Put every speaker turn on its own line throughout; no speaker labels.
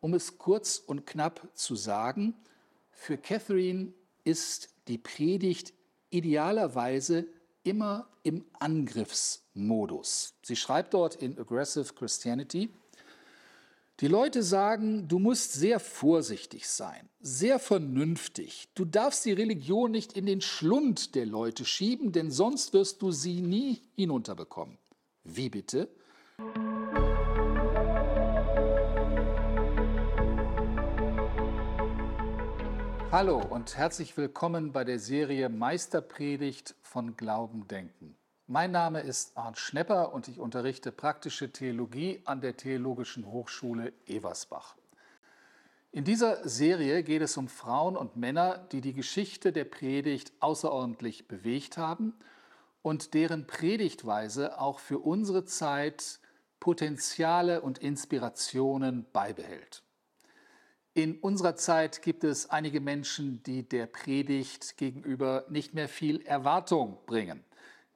um es kurz und knapp zu sagen, für Catherine ist die Predigt idealerweise immer im Angriffsmodus. Sie schreibt dort in Aggressive Christianity, die Leute sagen, du musst sehr vorsichtig sein, sehr vernünftig. Du darfst die Religion nicht in den Schlund der Leute schieben, denn sonst wirst du sie nie hinunterbekommen. Wie bitte? Hallo und herzlich willkommen bei der Serie Meisterpredigt von Glauben denken. Mein Name ist Arndt Schnepper und ich unterrichte praktische Theologie an der Theologischen Hochschule Eversbach. In dieser Serie geht es um Frauen und Männer, die die Geschichte der Predigt außerordentlich bewegt haben und deren Predigtweise auch für unsere Zeit Potenziale und Inspirationen beibehält. In unserer Zeit gibt es einige Menschen, die der Predigt gegenüber nicht mehr viel Erwartung bringen.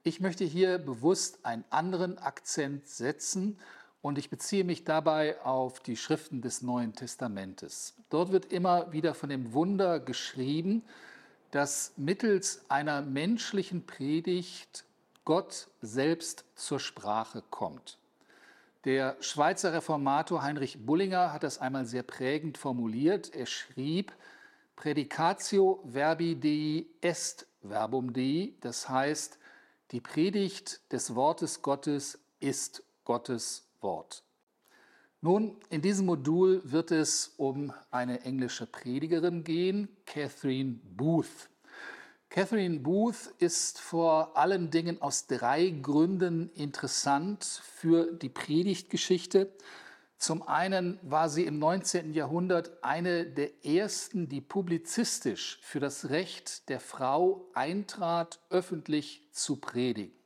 Ich möchte hier bewusst einen anderen Akzent setzen und ich beziehe mich dabei auf die Schriften des Neuen Testamentes. Dort wird immer wieder von dem Wunder geschrieben, dass mittels einer menschlichen Predigt Gott selbst zur Sprache kommt. Der Schweizer Reformator Heinrich Bullinger hat das einmal sehr prägend formuliert. Er schrieb, Predicatio verbi Dei est verbum Dei, das heißt, die Predigt des Wortes Gottes ist Gottes Wort. Nun, in diesem Modul wird es um eine englische Predigerin gehen, Catherine Booth. Catherine Booth ist vor allen Dingen aus drei Gründen interessant für die Predigtgeschichte. Zum einen war sie im 19. Jahrhundert eine der ersten, die publizistisch für das Recht der Frau eintrat, öffentlich zu predigen.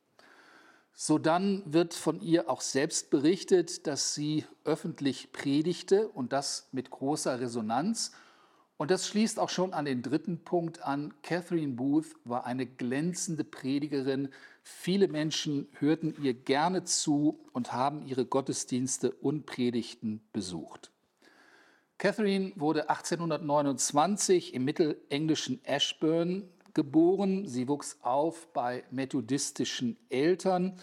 Sodann wird von ihr auch selbst berichtet, dass sie öffentlich predigte und das mit großer Resonanz und das schließt auch schon an den dritten Punkt an. Catherine Booth war eine glänzende Predigerin. Viele Menschen hörten ihr gerne zu und haben ihre Gottesdienste und Predigten besucht. Catherine wurde 1829 im mittelenglischen Ashburn geboren. Sie wuchs auf bei methodistischen Eltern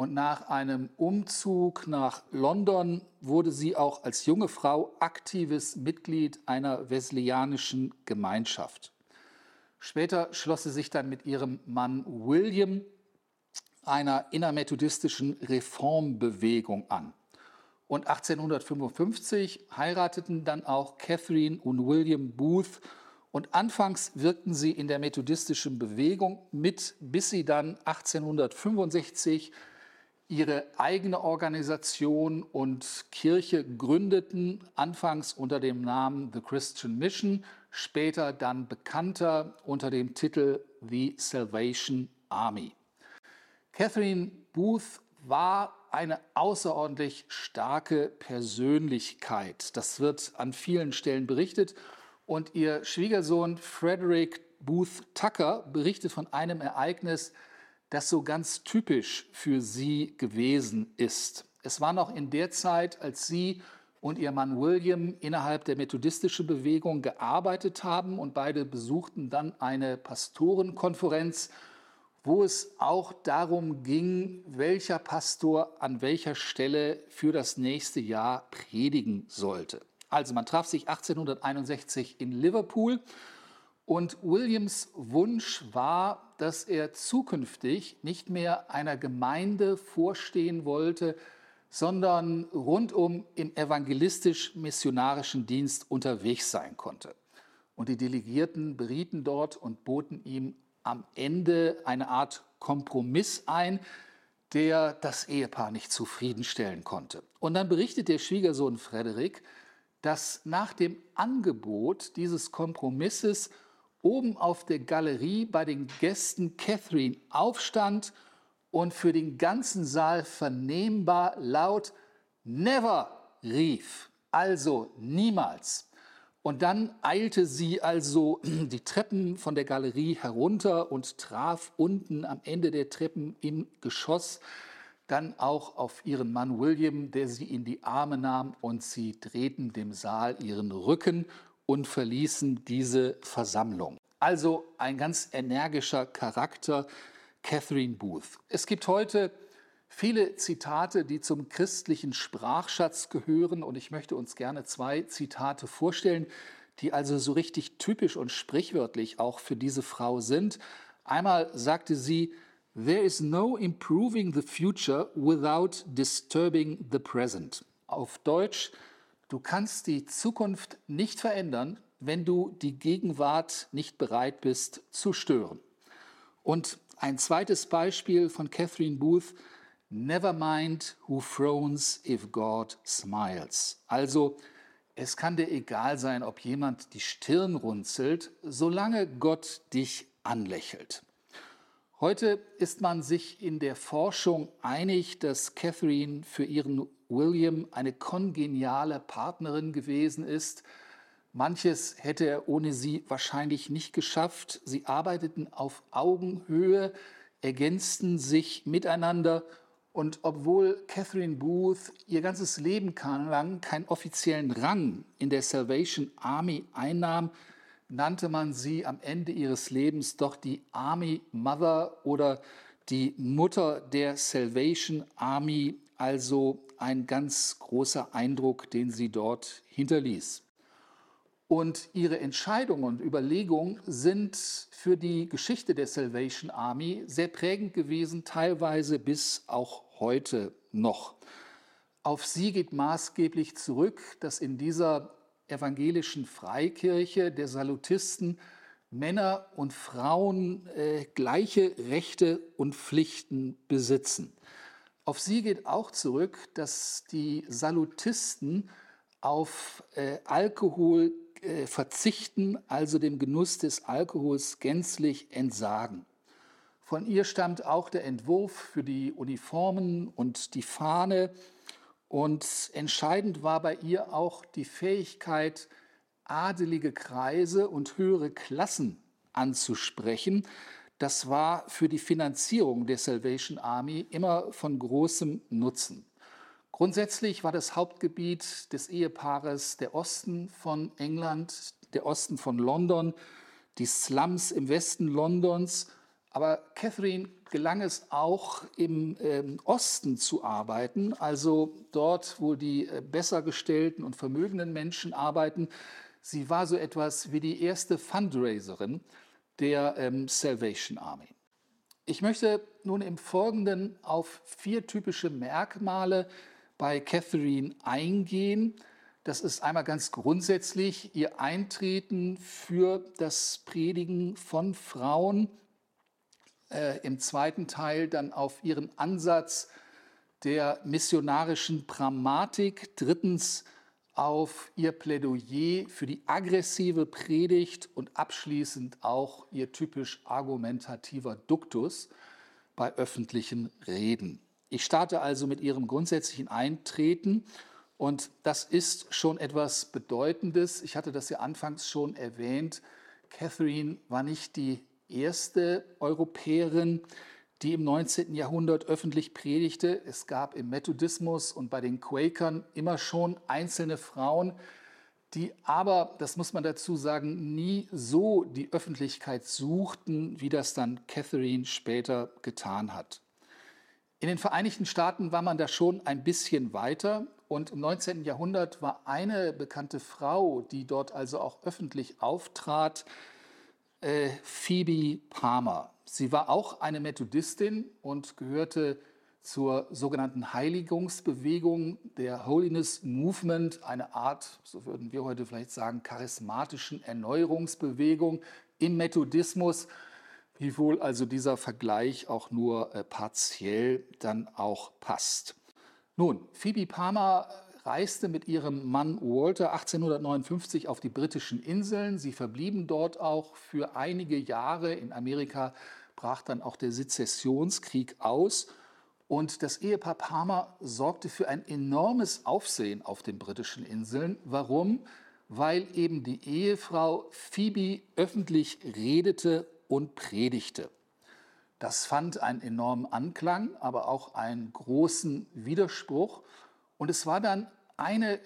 und nach einem Umzug nach London wurde sie auch als junge Frau aktives Mitglied einer wesleyanischen Gemeinschaft. Später schloss sie sich dann mit ihrem Mann William einer innermethodistischen Reformbewegung an. Und 1855 heirateten dann auch Catherine und William Booth und anfangs wirkten sie in der methodistischen Bewegung mit, bis sie dann 1865 ihre eigene Organisation und Kirche gründeten, anfangs unter dem Namen The Christian Mission, später dann bekannter unter dem Titel The Salvation Army. Catherine Booth war eine außerordentlich starke Persönlichkeit. Das wird an vielen Stellen berichtet. Und ihr Schwiegersohn Frederick Booth Tucker berichtet von einem Ereignis, das so ganz typisch für sie gewesen ist. Es war noch in der Zeit, als sie und ihr Mann William innerhalb der methodistischen Bewegung gearbeitet haben und beide besuchten dann eine Pastorenkonferenz, wo es auch darum ging, welcher Pastor an welcher Stelle für das nächste Jahr predigen sollte. Also man traf sich 1861 in Liverpool und Williams Wunsch war, dass er zukünftig nicht mehr einer Gemeinde vorstehen wollte, sondern rundum im evangelistisch-missionarischen Dienst unterwegs sein konnte. Und die Delegierten berieten dort und boten ihm am Ende eine Art Kompromiss ein, der das Ehepaar nicht zufriedenstellen konnte. Und dann berichtet der Schwiegersohn Frederik, dass nach dem Angebot dieses Kompromisses oben auf der Galerie bei den Gästen Catherine aufstand und für den ganzen Saal vernehmbar laut Never rief, also niemals. Und dann eilte sie also die Treppen von der Galerie herunter und traf unten am Ende der Treppen im Geschoss dann auch auf ihren Mann William, der sie in die Arme nahm und sie drehten dem Saal ihren Rücken und verließen diese Versammlung. Also ein ganz energischer Charakter, Catherine Booth. Es gibt heute viele Zitate, die zum christlichen Sprachschatz gehören und ich möchte uns gerne zwei Zitate vorstellen, die also so richtig typisch und sprichwörtlich auch für diese Frau sind. Einmal sagte sie, There is no improving the future without disturbing the present. Auf Deutsch, du kannst die Zukunft nicht verändern, wenn du die Gegenwart nicht bereit bist zu stören. Und ein zweites Beispiel von Catherine Booth, Never mind who frowns if God smiles. Also, es kann dir egal sein, ob jemand die Stirn runzelt, solange Gott dich anlächelt. Heute ist man sich in der Forschung einig, dass Catherine für ihren William eine kongeniale Partnerin gewesen ist. Manches hätte er ohne sie wahrscheinlich nicht geschafft. Sie arbeiteten auf Augenhöhe, ergänzten sich miteinander und obwohl Catherine Booth ihr ganzes Leben lang keinen offiziellen Rang in der Salvation Army einnahm, nannte man sie am Ende ihres Lebens doch die Army Mother oder die Mutter der Salvation Army, also ein ganz großer Eindruck, den sie dort hinterließ. Und ihre Entscheidungen und Überlegungen sind für die Geschichte der Salvation Army sehr prägend gewesen, teilweise bis auch heute noch. Auf sie geht maßgeblich zurück, dass in dieser evangelischen Freikirche der Salutisten Männer und Frauen äh, gleiche Rechte und Pflichten besitzen. Auf sie geht auch zurück, dass die Salutisten auf äh, Alkohol äh, verzichten, also dem Genuss des Alkohols gänzlich entsagen. Von ihr stammt auch der Entwurf für die Uniformen und die Fahne, und entscheidend war bei ihr auch die Fähigkeit, adelige Kreise und höhere Klassen anzusprechen. Das war für die Finanzierung der Salvation Army immer von großem Nutzen. Grundsätzlich war das Hauptgebiet des Ehepaares der Osten von England, der Osten von London, die Slums im Westen Londons aber Catherine gelang es auch im ähm, Osten zu arbeiten, also dort, wo die äh, besser gestellten und vermögenden Menschen arbeiten. Sie war so etwas wie die erste Fundraiserin der ähm, Salvation Army. Ich möchte nun im Folgenden auf vier typische Merkmale bei Catherine eingehen. Das ist einmal ganz grundsätzlich ihr Eintreten für das Predigen von Frauen äh, im zweiten Teil dann auf ihren Ansatz der missionarischen Pragmatik, drittens auf ihr Plädoyer für die aggressive Predigt und abschließend auch ihr typisch argumentativer Duktus bei öffentlichen Reden. Ich starte also mit ihrem grundsätzlichen Eintreten und das ist schon etwas Bedeutendes. Ich hatte das ja anfangs schon erwähnt. Catherine war nicht die erste Europäerin, die im 19. Jahrhundert öffentlich predigte. Es gab im Methodismus und bei den Quakern immer schon einzelne Frauen, die aber, das muss man dazu sagen, nie so die Öffentlichkeit suchten, wie das dann Catherine später getan hat. In den Vereinigten Staaten war man da schon ein bisschen weiter und im 19. Jahrhundert war eine bekannte Frau, die dort also auch öffentlich auftrat, äh, Phoebe Palmer. Sie war auch eine Methodistin und gehörte zur sogenannten Heiligungsbewegung der Holiness Movement, eine Art, so würden wir heute vielleicht sagen, charismatischen Erneuerungsbewegung im Methodismus, wiewohl also dieser Vergleich auch nur äh, partiell dann auch passt. Nun, Phoebe Palmer reiste mit ihrem Mann Walter 1859 auf die britischen Inseln. Sie verblieben dort auch für einige Jahre. In Amerika brach dann auch der Sezessionskrieg aus. Und das Ehepaar Palmer sorgte für ein enormes Aufsehen auf den britischen Inseln. Warum? Weil eben die Ehefrau Phoebe öffentlich redete und predigte. Das fand einen enormen Anklang, aber auch einen großen Widerspruch. Und es war dann eine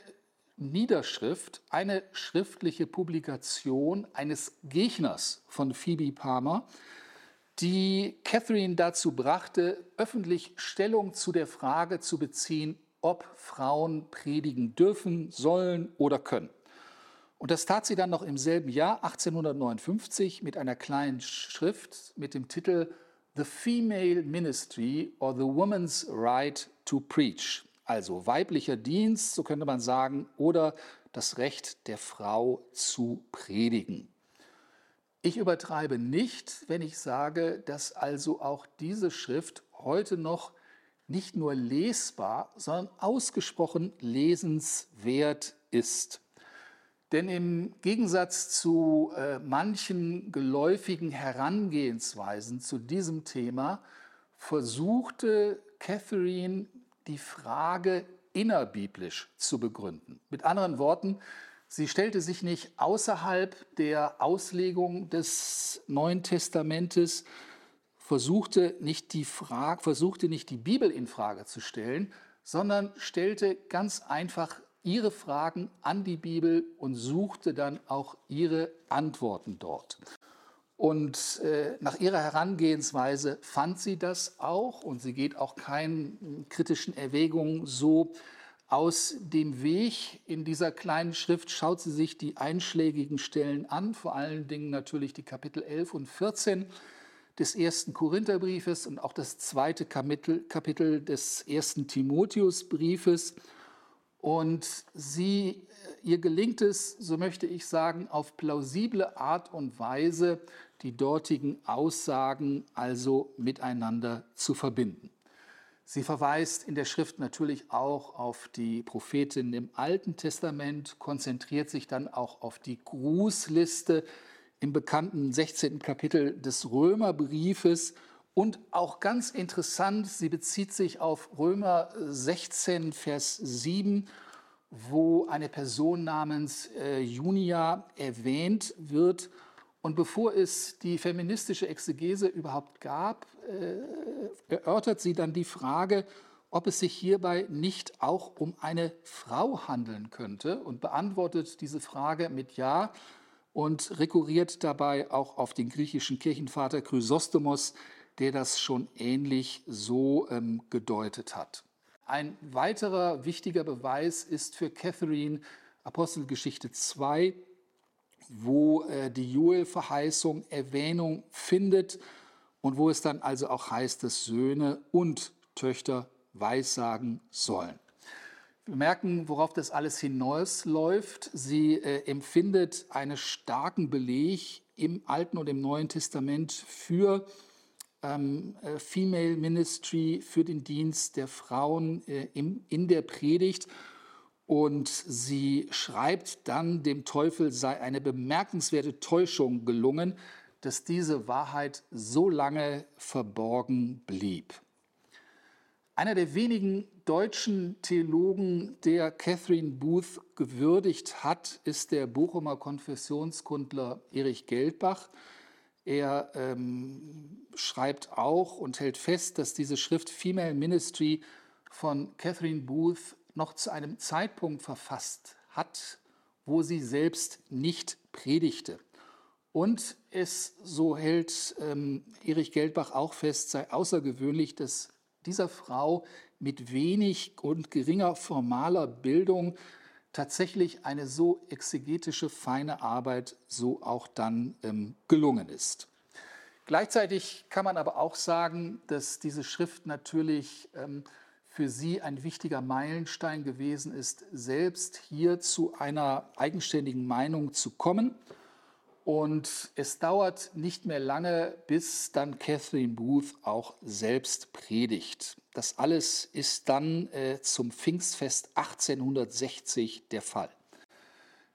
Niederschrift, eine schriftliche Publikation eines Gegners von Phoebe Palmer, die Catherine dazu brachte, öffentlich Stellung zu der Frage zu beziehen, ob Frauen predigen dürfen, sollen oder können. Und das tat sie dann noch im selben Jahr, 1859, mit einer kleinen Schrift mit dem Titel The Female Ministry or the Woman's Right to Preach. Also weiblicher Dienst, so könnte man sagen, oder das Recht der Frau zu predigen. Ich übertreibe nicht, wenn ich sage, dass also auch diese Schrift heute noch nicht nur lesbar, sondern ausgesprochen lesenswert ist. Denn im Gegensatz zu äh, manchen geläufigen Herangehensweisen zu diesem Thema versuchte Catherine die Frage innerbiblisch zu begründen. Mit anderen Worten, sie stellte sich nicht außerhalb der Auslegung des Neuen Testamentes, versuchte nicht die, Frage, versuchte nicht die Bibel in Frage zu stellen, sondern stellte ganz einfach ihre Fragen an die Bibel und suchte dann auch ihre Antworten dort. Und äh, nach ihrer Herangehensweise fand sie das auch und sie geht auch keinen kritischen Erwägungen so aus dem Weg. In dieser kleinen Schrift schaut sie sich die einschlägigen Stellen an, vor allen Dingen natürlich die Kapitel 11 und 14 des ersten Korintherbriefes und auch das zweite Kapitel, Kapitel des ersten Timotheusbriefes. Und sie, ihr gelingt es, so möchte ich sagen, auf plausible Art und Weise die dortigen Aussagen also miteinander zu verbinden. Sie verweist in der Schrift natürlich auch auf die Prophetin im Alten Testament, konzentriert sich dann auch auf die Grußliste im bekannten 16. Kapitel des Römerbriefes und auch ganz interessant, sie bezieht sich auf Römer 16, Vers 7, wo eine Person namens äh, Junia erwähnt wird und bevor es die feministische Exegese überhaupt gab, äh, erörtert sie dann die Frage, ob es sich hierbei nicht auch um eine Frau handeln könnte und beantwortet diese Frage mit Ja und rekurriert dabei auch auf den griechischen Kirchenvater Chrysostomos, der das schon ähnlich so ähm, gedeutet hat. Ein weiterer wichtiger Beweis ist für Catherine Apostelgeschichte 2, wo äh, die Joel-Verheißung Erwähnung findet und wo es dann also auch heißt, dass Söhne und Töchter weissagen sollen. Wir merken, worauf das alles hinausläuft. Sie äh, empfindet einen starken Beleg im Alten und im Neuen Testament für ähm, äh, Female Ministry, für den Dienst der Frauen äh, im, in der Predigt. Und sie schreibt dann, dem Teufel sei eine bemerkenswerte Täuschung gelungen, dass diese Wahrheit so lange verborgen blieb. Einer der wenigen deutschen Theologen, der Catherine Booth gewürdigt hat, ist der Bochumer Konfessionskundler Erich Geldbach. Er ähm, schreibt auch und hält fest, dass diese Schrift Female Ministry von Catherine Booth noch zu einem Zeitpunkt verfasst hat, wo sie selbst nicht predigte. Und es, so hält ähm, Erich Geldbach auch fest, sei außergewöhnlich, dass dieser Frau mit wenig und geringer formaler Bildung tatsächlich eine so exegetische, feine Arbeit so auch dann ähm, gelungen ist. Gleichzeitig kann man aber auch sagen, dass diese Schrift natürlich ähm, für sie ein wichtiger Meilenstein gewesen ist, selbst hier zu einer eigenständigen Meinung zu kommen. Und es dauert nicht mehr lange, bis dann Catherine Booth auch selbst predigt. Das alles ist dann äh, zum Pfingstfest 1860 der Fall.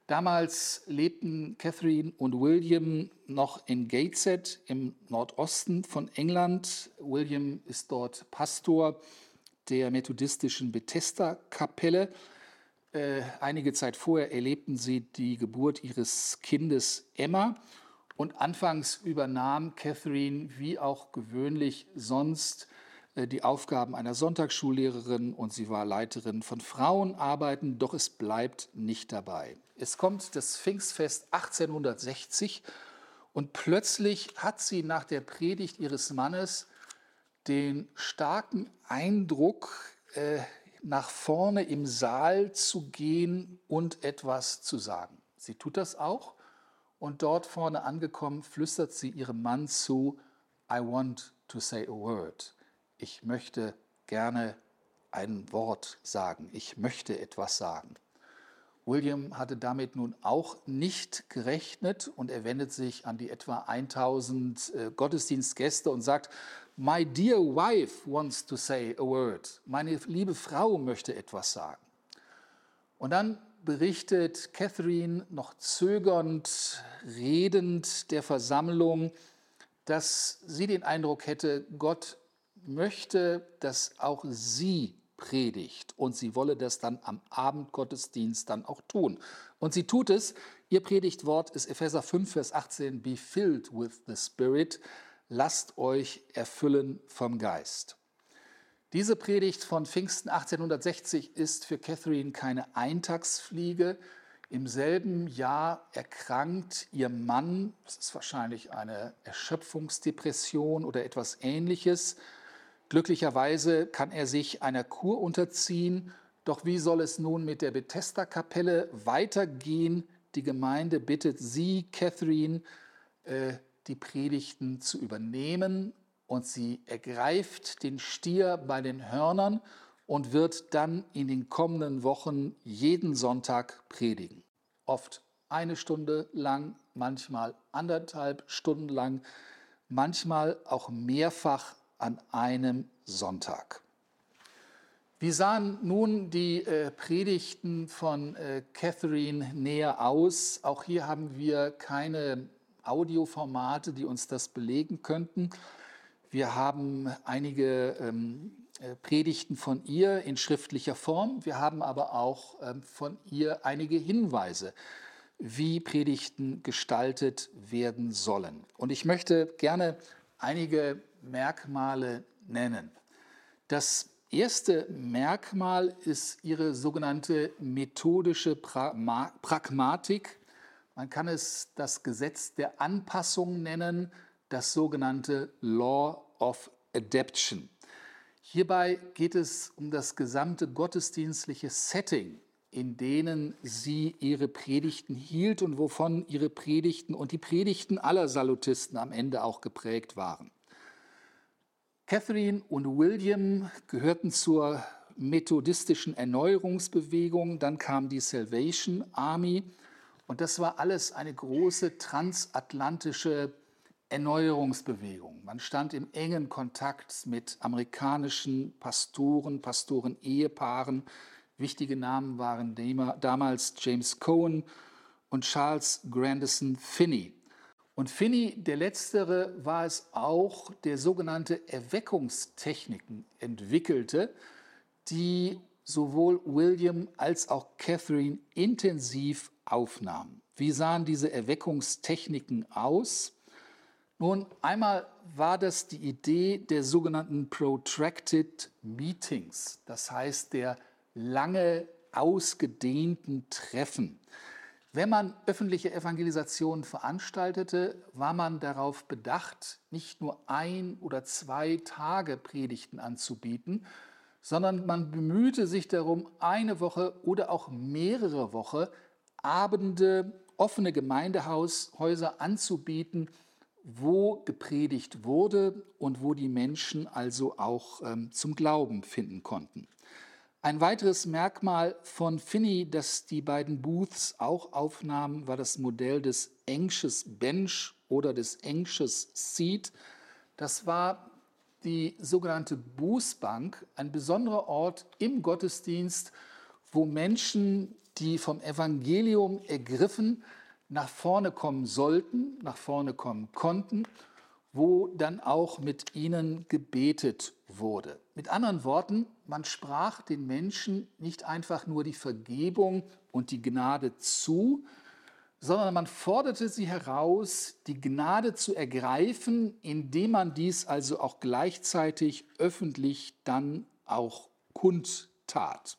Damals lebten Catherine und William noch in Gateshead im Nordosten von England. William ist dort Pastor der methodistischen Bethesda-Kapelle. Äh, einige Zeit vorher erlebten sie die Geburt ihres Kindes Emma Und anfangs übernahm Catherine wie auch gewöhnlich sonst äh, die Aufgaben einer Sonntagsschullehrerin und sie war Leiterin von Frauenarbeiten, doch es bleibt nicht dabei. Es kommt das Pfingstfest 1860 und plötzlich hat sie nach der Predigt ihres Mannes den starken Eindruck, äh, nach vorne im Saal zu gehen und etwas zu sagen. Sie tut das auch und dort vorne angekommen flüstert sie ihrem Mann zu, I want to say a word ich möchte gerne ein Wort sagen, ich möchte etwas sagen. William hatte damit nun auch nicht gerechnet und er wendet sich an die etwa 1000 äh, Gottesdienstgäste und sagt, My dear wife wants to say a word. Meine liebe Frau möchte etwas sagen. Und dann berichtet Catherine noch zögernd, redend der Versammlung, dass sie den Eindruck hätte, Gott möchte, dass auch sie predigt und sie wolle das dann am Abendgottesdienst dann auch tun. Und sie tut es. Ihr Predigtwort ist Epheser 5, Vers 18, Be filled with the Spirit, lasst euch erfüllen vom Geist. Diese Predigt von Pfingsten 1860 ist für Catherine keine Eintagsfliege. Im selben Jahr erkrankt ihr Mann, das ist wahrscheinlich eine Erschöpfungsdepression oder etwas ähnliches, Glücklicherweise kann er sich einer Kur unterziehen. Doch wie soll es nun mit der Bethesda-Kapelle weitergehen? Die Gemeinde bittet sie, Catherine, äh, die Predigten zu übernehmen und sie ergreift den Stier bei den Hörnern und wird dann in den kommenden Wochen jeden Sonntag predigen. Oft eine Stunde lang, manchmal anderthalb Stunden lang, manchmal auch mehrfach an einem Sonntag. Wie sahen nun die äh, Predigten von äh, Catherine näher aus? Auch hier haben wir keine Audioformate, die uns das belegen könnten. Wir haben einige ähm, äh, Predigten von ihr in schriftlicher Form. Wir haben aber auch ähm, von ihr einige Hinweise, wie Predigten gestaltet werden sollen. Und ich möchte gerne einige Merkmale nennen. Das erste Merkmal ist ihre sogenannte methodische Pragmatik. Man kann es das Gesetz der Anpassung nennen, das sogenannte Law of Adaption. Hierbei geht es um das gesamte gottesdienstliche Setting, in denen sie ihre Predigten hielt und wovon ihre Predigten und die Predigten aller Salutisten am Ende auch geprägt waren. Catherine und William gehörten zur methodistischen Erneuerungsbewegung, dann kam die Salvation Army und das war alles eine große transatlantische Erneuerungsbewegung. Man stand im engen Kontakt mit amerikanischen Pastoren, Pastoren-Ehepaaren. Wichtige Namen waren damals James Cohen und Charles Grandison Finney. Und Finney, der letztere, war es auch, der sogenannte Erweckungstechniken entwickelte, die sowohl William als auch Catherine intensiv aufnahmen. Wie sahen diese Erweckungstechniken aus? Nun, einmal war das die Idee der sogenannten Protracted Meetings, das heißt der lange ausgedehnten Treffen. Wenn man öffentliche Evangelisationen veranstaltete, war man darauf bedacht, nicht nur ein oder zwei Tage Predigten anzubieten, sondern man bemühte sich darum, eine Woche oder auch mehrere Wochen Abende, offene Gemeindehäuser anzubieten, wo gepredigt wurde und wo die Menschen also auch ähm, zum Glauben finden konnten. Ein weiteres Merkmal von Finney, das die beiden Booths auch aufnahmen, war das Modell des Anxious Bench oder des Anxious Seat. Das war die sogenannte Bußbank, ein besonderer Ort im Gottesdienst, wo Menschen, die vom Evangelium ergriffen, nach vorne kommen sollten, nach vorne kommen konnten, wo dann auch mit ihnen gebetet wurde. Mit anderen Worten, man sprach den Menschen nicht einfach nur die Vergebung und die Gnade zu, sondern man forderte sie heraus, die Gnade zu ergreifen, indem man dies also auch gleichzeitig öffentlich dann auch kundtat.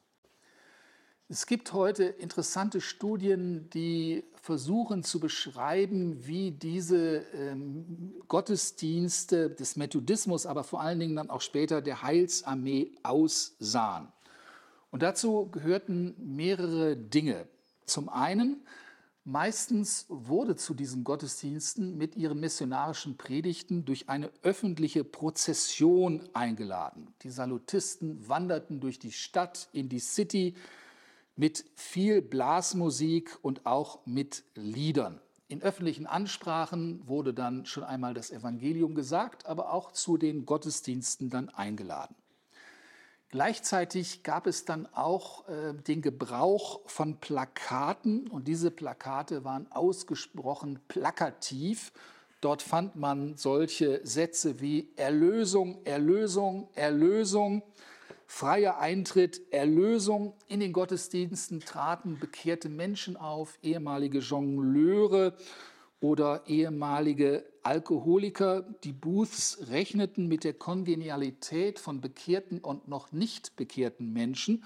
Es gibt heute interessante Studien, die versuchen zu beschreiben, wie diese ähm, Gottesdienste des Methodismus, aber vor allen Dingen dann auch später der Heilsarmee aussahen. Und dazu gehörten mehrere Dinge. Zum einen, meistens wurde zu diesen Gottesdiensten mit ihren missionarischen Predigten durch eine öffentliche Prozession eingeladen. Die Salutisten wanderten durch die Stadt in die City, mit viel Blasmusik und auch mit Liedern. In öffentlichen Ansprachen wurde dann schon einmal das Evangelium gesagt, aber auch zu den Gottesdiensten dann eingeladen. Gleichzeitig gab es dann auch äh, den Gebrauch von Plakaten und diese Plakate waren ausgesprochen plakativ. Dort fand man solche Sätze wie Erlösung, Erlösung, Erlösung freier Eintritt, Erlösung. In den Gottesdiensten traten bekehrte Menschen auf, ehemalige Jongleure oder ehemalige Alkoholiker. Die Booths rechneten mit der Kongenialität von bekehrten und noch nicht bekehrten Menschen.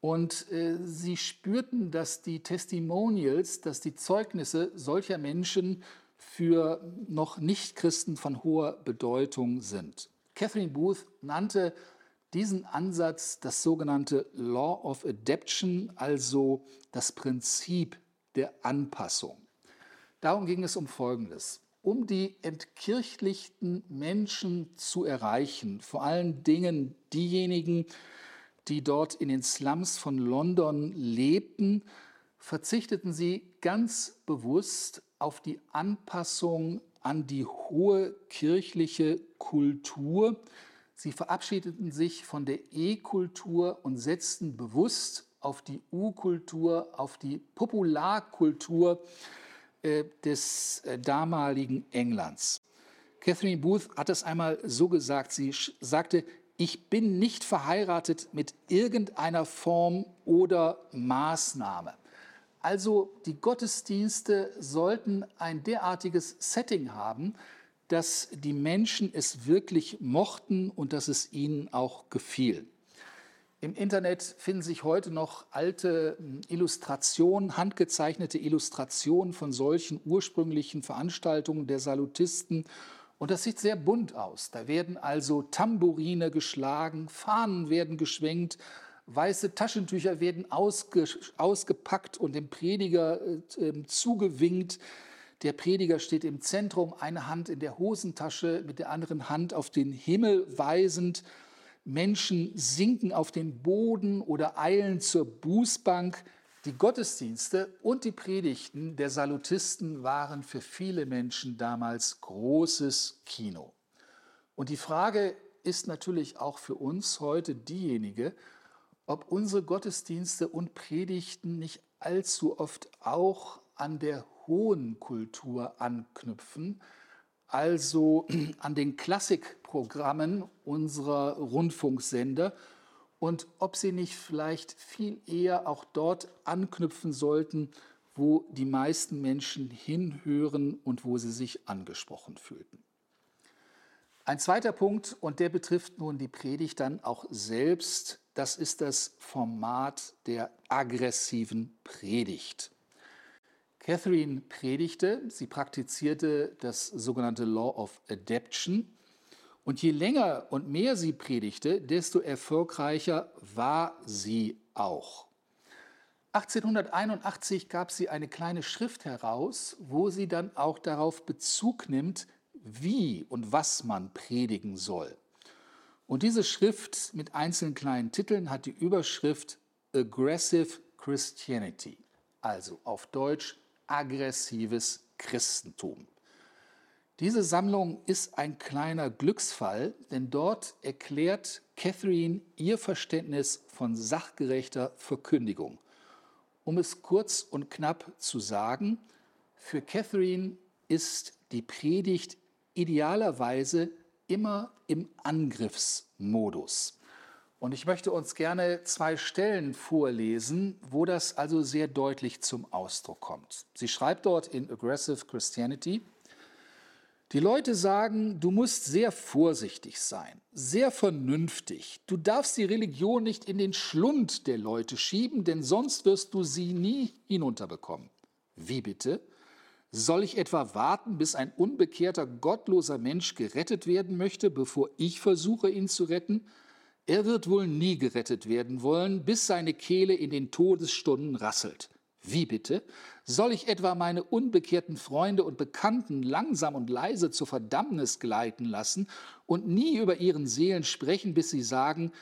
Und äh, sie spürten, dass die Testimonials, dass die Zeugnisse solcher Menschen für noch Nicht-Christen von hoher Bedeutung sind. Catherine Booth nannte diesen Ansatz das sogenannte Law of Adaption, also das Prinzip der Anpassung. Darum ging es um Folgendes. Um die entkirchlichten Menschen zu erreichen, vor allen Dingen diejenigen, die dort in den Slums von London lebten, verzichteten sie ganz bewusst auf die Anpassung an die hohe kirchliche Kultur, Sie verabschiedeten sich von der E-Kultur und setzten bewusst auf die U-Kultur, auf die Popularkultur äh, des äh, damaligen Englands. Catherine Booth hat es einmal so gesagt, sie sagte, ich bin nicht verheiratet mit irgendeiner Form oder Maßnahme. Also die Gottesdienste sollten ein derartiges Setting haben, dass die Menschen es wirklich mochten und dass es ihnen auch gefiel. Im Internet finden sich heute noch alte hm, Illustrationen, handgezeichnete Illustrationen von solchen ursprünglichen Veranstaltungen der Salutisten. Und das sieht sehr bunt aus. Da werden also Tambourine geschlagen, Fahnen werden geschwenkt, weiße Taschentücher werden ausge, ausgepackt und dem Prediger äh, ähm, zugewinkt. Der Prediger steht im Zentrum, eine Hand in der Hosentasche, mit der anderen Hand auf den Himmel weisend. Menschen sinken auf den Boden oder eilen zur Bußbank. Die Gottesdienste und die Predigten der Salutisten waren für viele Menschen damals großes Kino. Und die Frage ist natürlich auch für uns heute diejenige, ob unsere Gottesdienste und Predigten nicht allzu oft auch an der hohen Kultur anknüpfen, also an den Klassikprogrammen unserer Rundfunksender und ob sie nicht vielleicht viel eher auch dort anknüpfen sollten, wo die meisten Menschen hinhören und wo sie sich angesprochen fühlten. Ein zweiter Punkt, und der betrifft nun die Predigt dann auch selbst, das ist das Format der aggressiven Predigt. Catherine predigte, sie praktizierte das sogenannte Law of Adaption. Und je länger und mehr sie predigte, desto erfolgreicher war sie auch. 1881 gab sie eine kleine Schrift heraus, wo sie dann auch darauf Bezug nimmt, wie und was man predigen soll. Und diese Schrift mit einzelnen kleinen Titeln hat die Überschrift Aggressive Christianity, also auf Deutsch aggressives Christentum. Diese Sammlung ist ein kleiner Glücksfall, denn dort erklärt Catherine ihr Verständnis von sachgerechter Verkündigung. Um es kurz und knapp zu sagen, für Catherine ist die Predigt idealerweise immer im Angriffsmodus. Und ich möchte uns gerne zwei Stellen vorlesen, wo das also sehr deutlich zum Ausdruck kommt. Sie schreibt dort in Aggressive Christianity, die Leute sagen, du musst sehr vorsichtig sein, sehr vernünftig. Du darfst die Religion nicht in den Schlund der Leute schieben, denn sonst wirst du sie nie hinunterbekommen. Wie bitte? Soll ich etwa warten, bis ein unbekehrter, gottloser Mensch gerettet werden möchte, bevor ich versuche, ihn zu retten? Er wird wohl nie gerettet werden wollen, bis seine Kehle in den Todesstunden rasselt. Wie bitte? Soll ich etwa meine unbekehrten Freunde und Bekannten langsam und leise zur Verdammnis gleiten lassen und nie über ihren Seelen sprechen, bis sie sagen,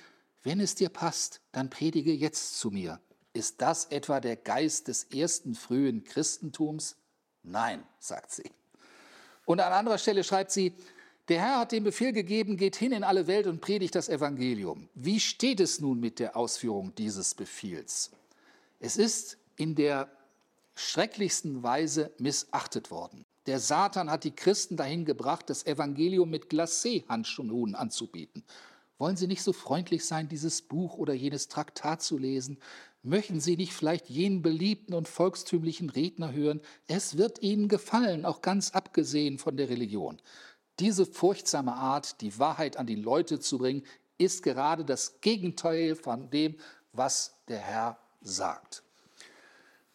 wenn es dir passt, dann predige jetzt zu mir. Ist das etwa der Geist des ersten frühen Christentums? Nein, sagt sie. Und an anderer Stelle schreibt sie, der Herr hat den Befehl gegeben, geht hin in alle Welt und predigt das Evangelium. Wie steht es nun mit der Ausführung dieses Befehls? Es ist in der schrecklichsten Weise missachtet worden. Der Satan hat die Christen dahin gebracht, das Evangelium mit Glacé-Handschuhen anzubieten. Wollen Sie nicht so freundlich sein, dieses Buch oder jenes Traktat zu lesen? Möchten Sie nicht vielleicht jenen beliebten und volkstümlichen Redner hören? Es wird Ihnen gefallen, auch ganz abgesehen von der Religion. Diese furchtsame Art, die Wahrheit an die Leute zu bringen, ist gerade das Gegenteil von dem, was der Herr sagt.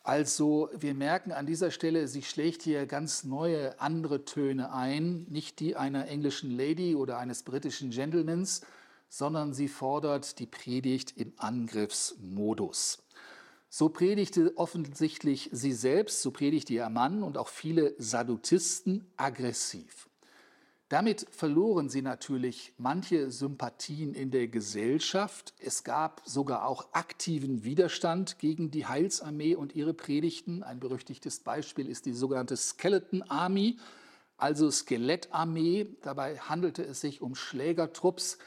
Also wir merken an dieser Stelle, sie schlägt hier ganz neue, andere Töne ein, nicht die einer englischen Lady oder eines britischen Gentlemans, sondern sie fordert die Predigt im Angriffsmodus. So predigte offensichtlich sie selbst, so predigte ihr Mann und auch viele Saddutisten aggressiv. Damit verloren sie natürlich manche Sympathien in der Gesellschaft. Es gab sogar auch aktiven Widerstand gegen die Heilsarmee und ihre Predigten. Ein berüchtigtes Beispiel ist die sogenannte Skeleton Army, also Skelettarmee. Dabei handelte es sich um Schlägertrupps,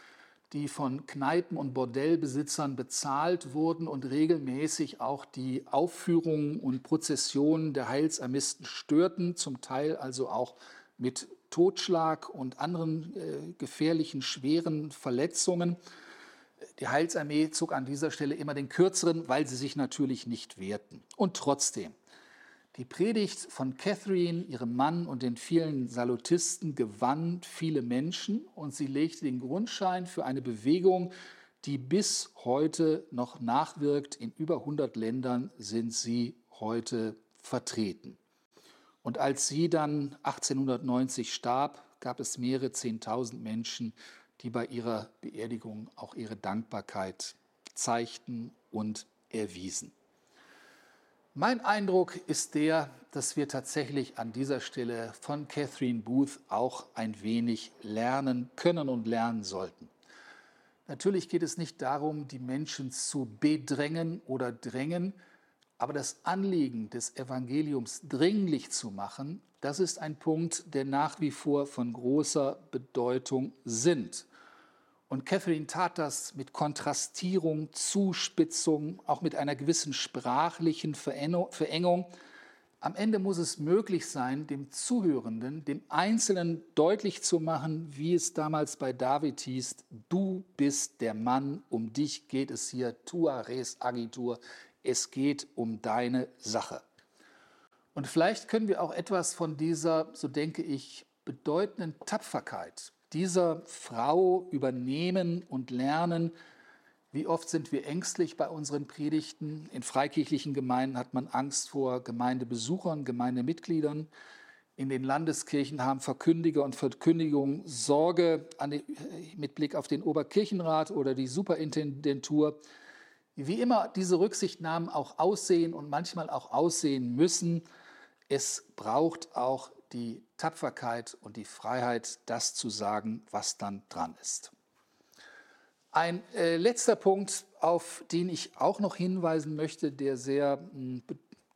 die von Kneipen- und Bordellbesitzern bezahlt wurden und regelmäßig auch die Aufführungen und Prozessionen der Heilsarmisten störten, zum Teil also auch mit Totschlag und anderen äh, gefährlichen, schweren Verletzungen. Die Heilsarmee zog an dieser Stelle immer den kürzeren, weil sie sich natürlich nicht wehrten. Und trotzdem, die Predigt von Catherine, ihrem Mann und den vielen Salutisten gewann viele Menschen und sie legte den Grundschein für eine Bewegung, die bis heute noch nachwirkt. In über 100 Ländern sind sie heute vertreten. Und als sie dann 1890 starb, gab es mehrere Zehntausend Menschen, die bei ihrer Beerdigung auch ihre Dankbarkeit zeigten und erwiesen. Mein Eindruck ist der, dass wir tatsächlich an dieser Stelle von Catherine Booth auch ein wenig lernen können und lernen sollten. Natürlich geht es nicht darum, die Menschen zu bedrängen oder drängen, aber das Anliegen des Evangeliums dringlich zu machen, das ist ein Punkt, der nach wie vor von großer Bedeutung sind. Und Catherine tat das mit Kontrastierung, Zuspitzung, auch mit einer gewissen sprachlichen Verengung. Am Ende muss es möglich sein, dem Zuhörenden, dem Einzelnen deutlich zu machen, wie es damals bei David hieß, du bist der Mann, um dich geht es hier, tua res agitur, es geht um deine Sache. Und vielleicht können wir auch etwas von dieser, so denke ich, bedeutenden Tapferkeit dieser Frau übernehmen und lernen. Wie oft sind wir ängstlich bei unseren Predigten? In freikirchlichen Gemeinden hat man Angst vor Gemeindebesuchern, Gemeindemitgliedern. In den Landeskirchen haben Verkündiger und Verkündigung Sorge die, mit Blick auf den Oberkirchenrat oder die Superintendentur. Wie immer diese Rücksichtnahmen auch aussehen und manchmal auch aussehen müssen, es braucht auch die Tapferkeit und die Freiheit, das zu sagen, was dann dran ist. Ein äh, letzter Punkt, auf den ich auch noch hinweisen möchte, der sehr mh, hm,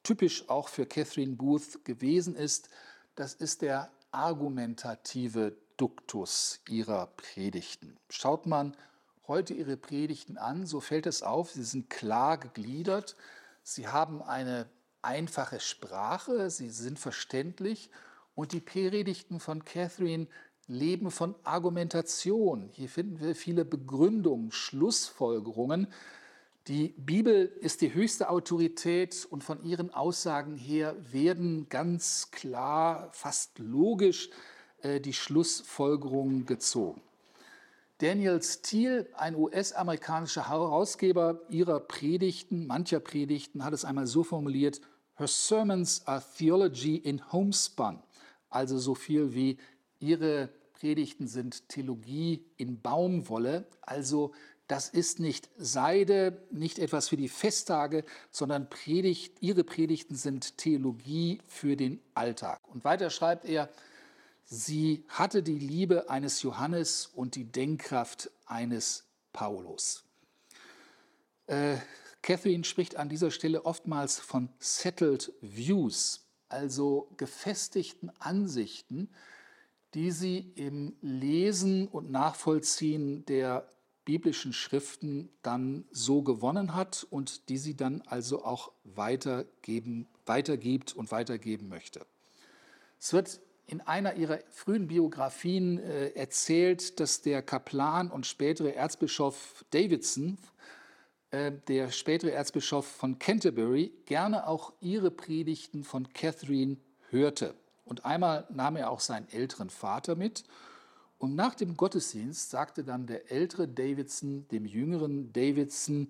typisch auch für Catherine Booth gewesen ist, das ist der argumentative Duktus ihrer Predigten. Schaut man heute ihre Predigten an, so fällt es auf, sie sind klar gegliedert, sie haben eine einfache Sprache, sie sind verständlich und die Predigten von Catherine Leben von Argumentation. Hier finden wir viele Begründungen, Schlussfolgerungen. Die Bibel ist die höchste Autorität und von ihren Aussagen her werden ganz klar, fast logisch äh, die Schlussfolgerungen gezogen. Daniel Steele, ein US-amerikanischer Herausgeber ihrer Predigten, mancher Predigten, hat es einmal so formuliert, Her sermons are theology in homespun, also so viel wie ihre Predigten sind Theologie in Baumwolle, also das ist nicht Seide, nicht etwas für die Festtage, sondern Predigt, ihre Predigten sind Theologie für den Alltag. Und weiter schreibt er, sie hatte die Liebe eines Johannes und die Denkkraft eines Paulus. Äh, Catherine spricht an dieser Stelle oftmals von settled views, also gefestigten Ansichten, die sie im Lesen und Nachvollziehen der biblischen Schriften dann so gewonnen hat und die sie dann also auch weitergeben, weitergibt und weitergeben möchte. Es wird in einer ihrer frühen Biografien äh, erzählt, dass der Kaplan und spätere Erzbischof Davidson äh, der spätere Erzbischof von Canterbury gerne auch ihre Predigten von Catherine hörte. Und einmal nahm er auch seinen älteren Vater mit. Und nach dem Gottesdienst sagte dann der ältere Davidson dem jüngeren Davidson,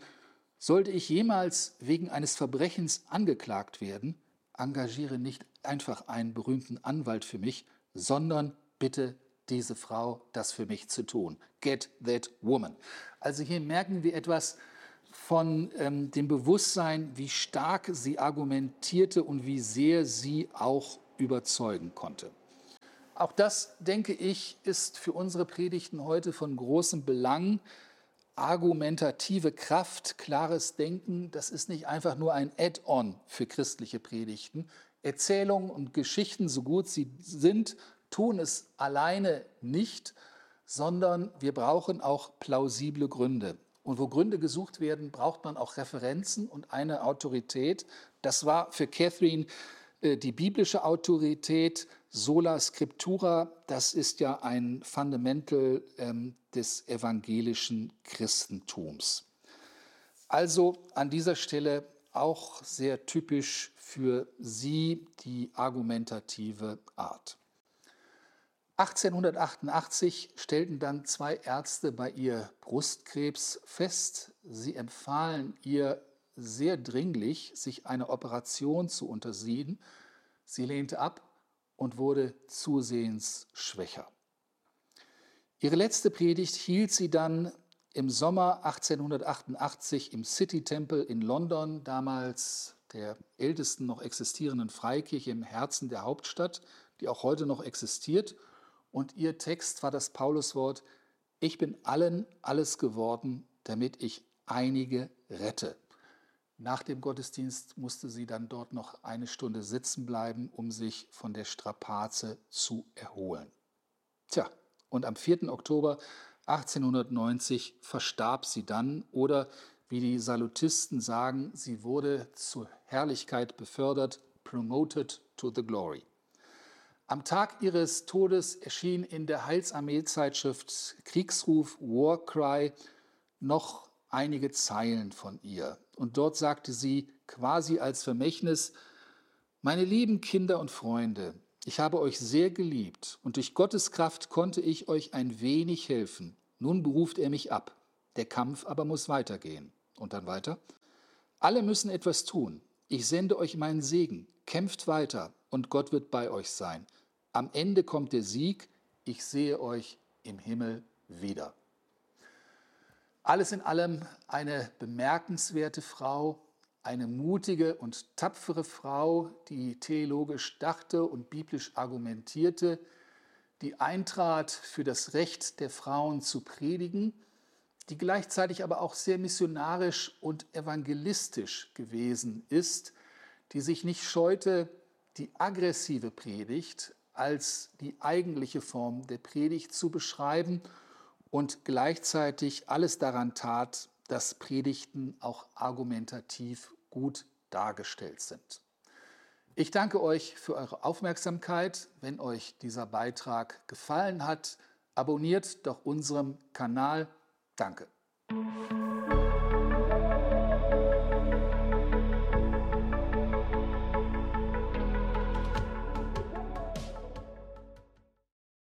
sollte ich jemals wegen eines Verbrechens angeklagt werden, engagiere nicht einfach einen berühmten Anwalt für mich, sondern bitte diese Frau, das für mich zu tun. Get that woman. Also hier merken wir etwas, von ähm, dem Bewusstsein, wie stark sie argumentierte und wie sehr sie auch überzeugen konnte. Auch das, denke ich, ist für unsere Predigten heute von großem Belang. Argumentative Kraft, klares Denken, das ist nicht einfach nur ein Add-on für christliche Predigten. Erzählungen und Geschichten, so gut sie sind, tun es alleine nicht, sondern wir brauchen auch plausible Gründe. Und wo Gründe gesucht werden, braucht man auch Referenzen und eine Autorität. Das war für Catherine äh, die biblische Autorität, sola scriptura, das ist ja ein Fundamental ähm, des evangelischen Christentums. Also an dieser Stelle auch sehr typisch für sie die argumentative Art. 1888 stellten dann zwei Ärzte bei ihr Brustkrebs fest. Sie empfahlen ihr sehr dringlich, sich eine Operation zu unterziehen. Sie lehnte ab und wurde zusehends schwächer. Ihre letzte Predigt hielt sie dann im Sommer 1888 im City Temple in London, damals der ältesten noch existierenden Freikirche im Herzen der Hauptstadt, die auch heute noch existiert und ihr Text war das Pauluswort, ich bin allen alles geworden, damit ich einige rette. Nach dem Gottesdienst musste sie dann dort noch eine Stunde sitzen bleiben, um sich von der Strapaze zu erholen. Tja, und am 4. Oktober 1890 verstarb sie dann oder wie die Salutisten sagen, sie wurde zur Herrlichkeit befördert, promoted to the glory. Am Tag ihres Todes erschien in der Heilsarmee-Zeitschrift Kriegsruf War Cry noch einige Zeilen von ihr. Und dort sagte sie quasi als Vermächtnis, meine lieben Kinder und Freunde, ich habe euch sehr geliebt und durch Gottes Kraft konnte ich euch ein wenig helfen. Nun beruft er mich ab. Der Kampf aber muss weitergehen. Und dann weiter. Alle müssen etwas tun. Ich sende euch meinen Segen. Kämpft weiter und Gott wird bei euch sein. Am Ende kommt der Sieg, ich sehe euch im Himmel wieder. Alles in allem eine bemerkenswerte Frau, eine mutige und tapfere Frau, die theologisch dachte und biblisch argumentierte, die eintrat für das Recht der Frauen zu predigen, die gleichzeitig aber auch sehr missionarisch und evangelistisch gewesen ist, die sich nicht scheute, die aggressive Predigt als die eigentliche Form der Predigt zu beschreiben und gleichzeitig alles daran tat, dass Predigten auch argumentativ gut dargestellt sind. Ich danke euch für eure Aufmerksamkeit. Wenn euch dieser Beitrag gefallen hat, abonniert doch unserem Kanal. Danke.